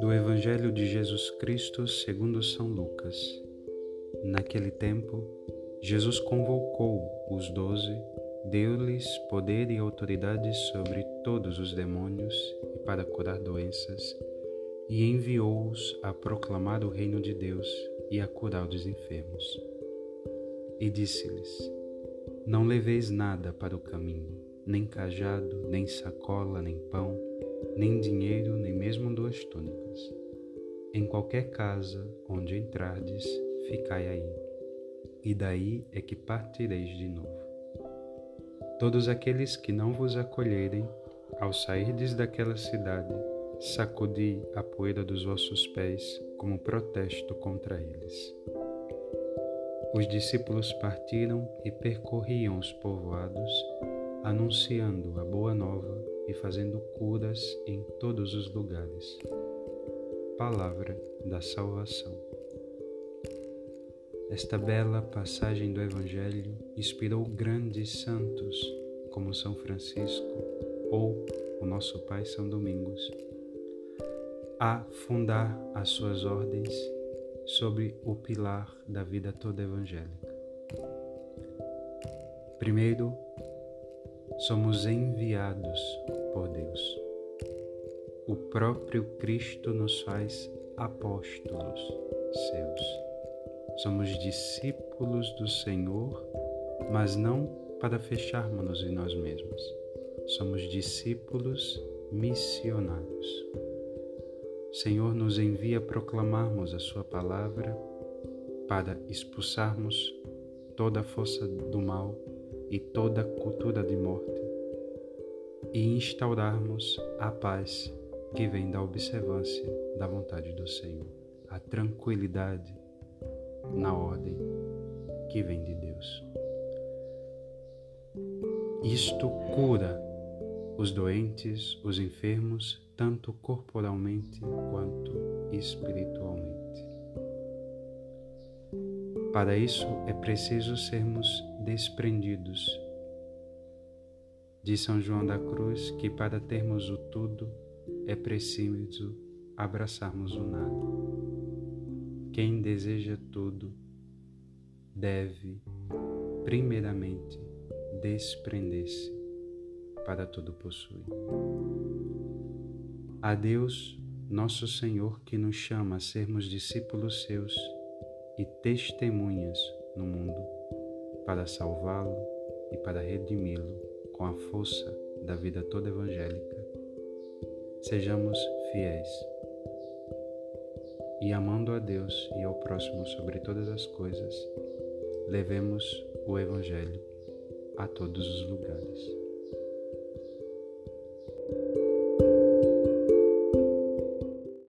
Do Evangelho de Jesus Cristo segundo São Lucas. Naquele tempo, Jesus convocou os doze, deu-lhes poder e autoridade sobre todos os demônios e para curar doenças, e enviou-os a proclamar o reino de Deus e a curar os enfermos. E disse-lhes: Não leveis nada para o caminho, nem cajado, nem sacola, nem pão nem dinheiro, nem mesmo duas túnicas. Em qualquer casa onde entrardes, ficai aí, e daí é que partireis de novo. Todos aqueles que não vos acolherem, ao sairdes daquela cidade, sacudi a poeira dos vossos pés como protesto contra eles. Os discípulos partiram e percorriam os povoados, anunciando a boa nova e fazendo curas em todos os lugares. Palavra da Salvação. Esta bela passagem do Evangelho inspirou grandes santos como São Francisco ou o nosso Pai São Domingos a fundar as suas ordens sobre o pilar da vida toda evangélica. Primeiro, somos enviados por Deus. O próprio Cristo nos faz apóstolos seus. Somos discípulos do Senhor, mas não para fecharmos-nos em nós mesmos. Somos discípulos missionários. Senhor nos envia a proclamarmos a Sua palavra para expulsarmos toda a força do mal e toda cultura de e instaurarmos a paz que vem da observância da vontade do Senhor, a tranquilidade na ordem que vem de Deus. Isto cura os doentes, os enfermos, tanto corporalmente quanto espiritualmente. Para isso é preciso sermos desprendidos. De São João da Cruz que para termos o tudo é preciso abraçarmos o nada. Quem deseja tudo deve, primeiramente, desprender-se para tudo possuir. A Deus, nosso Senhor, que nos chama a sermos discípulos seus e testemunhas no mundo para salvá-lo e para redimi-lo com a força da vida toda evangélica. Sejamos fiéis e amando a Deus e ao próximo sobre todas as coisas, levemos o Evangelho a todos os lugares.